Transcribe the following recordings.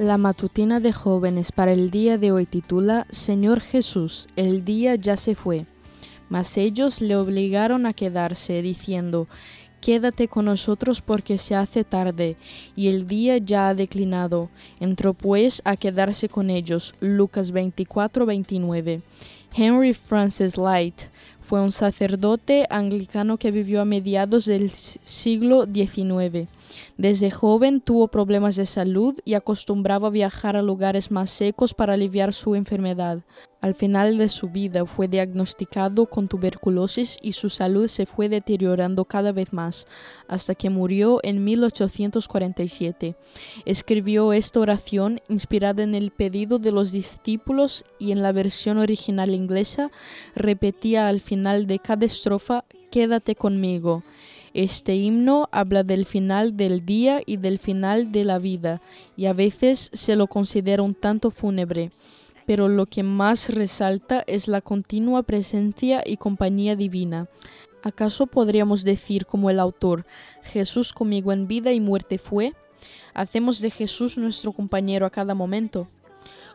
La matutina de jóvenes para el día de hoy titula Señor Jesús, el día ya se fue. Mas ellos le obligaron a quedarse, diciendo, Quédate con nosotros porque se hace tarde, y el día ya ha declinado. Entró pues a quedarse con ellos. Lucas 24, 29. Henry Francis Light fue un sacerdote anglicano que vivió a mediados del siglo XIX. Desde joven tuvo problemas de salud y acostumbraba viajar a lugares más secos para aliviar su enfermedad. Al final de su vida fue diagnosticado con tuberculosis y su salud se fue deteriorando cada vez más, hasta que murió en 1847. Escribió esta oración inspirada en el pedido de los discípulos y en la versión original inglesa repetía al final de cada estrofa Quédate conmigo. Este himno habla del final del día y del final de la vida, y a veces se lo considera un tanto fúnebre, pero lo que más resalta es la continua presencia y compañía divina. ¿Acaso podríamos decir como el autor, Jesús conmigo en vida y muerte fue? Hacemos de Jesús nuestro compañero a cada momento.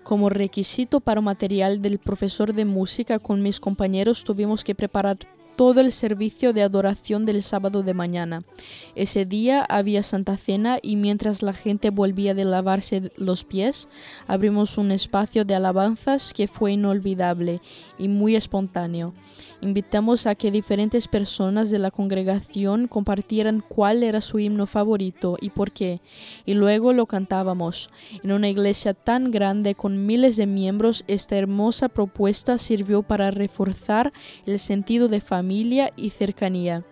Como requisito para material del profesor de música con mis compañeros tuvimos que preparar todo el servicio de adoración del sábado de mañana. Ese día había Santa Cena y mientras la gente volvía de lavarse los pies, abrimos un espacio de alabanzas que fue inolvidable y muy espontáneo. Invitamos a que diferentes personas de la congregación compartieran cuál era su himno favorito y por qué, y luego lo cantábamos. En una iglesia tan grande con miles de miembros, esta hermosa propuesta sirvió para reforzar el sentido de familia y cercanía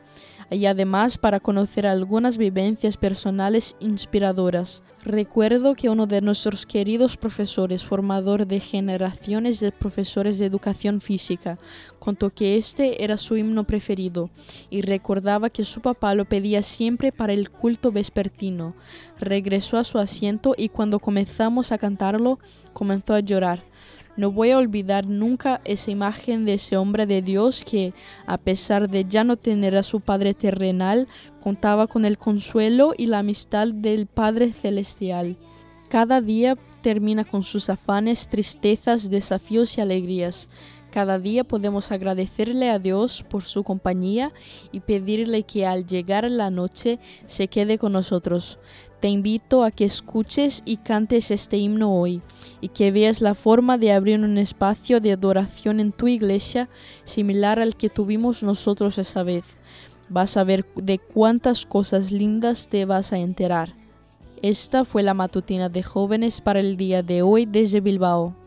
y además para conocer algunas vivencias personales inspiradoras. Recuerdo que uno de nuestros queridos profesores, formador de generaciones de profesores de educación física, contó que este era su himno preferido y recordaba que su papá lo pedía siempre para el culto vespertino. Regresó a su asiento y cuando comenzamos a cantarlo comenzó a llorar. No voy a olvidar nunca esa imagen de ese hombre de Dios que, a pesar de ya no tener a su Padre terrenal, contaba con el consuelo y la amistad del Padre celestial. Cada día termina con sus afanes, tristezas, desafíos y alegrías. Cada día podemos agradecerle a Dios por su compañía y pedirle que al llegar la noche se quede con nosotros. Te invito a que escuches y cantes este himno hoy y que veas la forma de abrir un espacio de adoración en tu iglesia similar al que tuvimos nosotros esa vez. Vas a ver de cuántas cosas lindas te vas a enterar. Esta fue la matutina de jóvenes para el día de hoy desde Bilbao.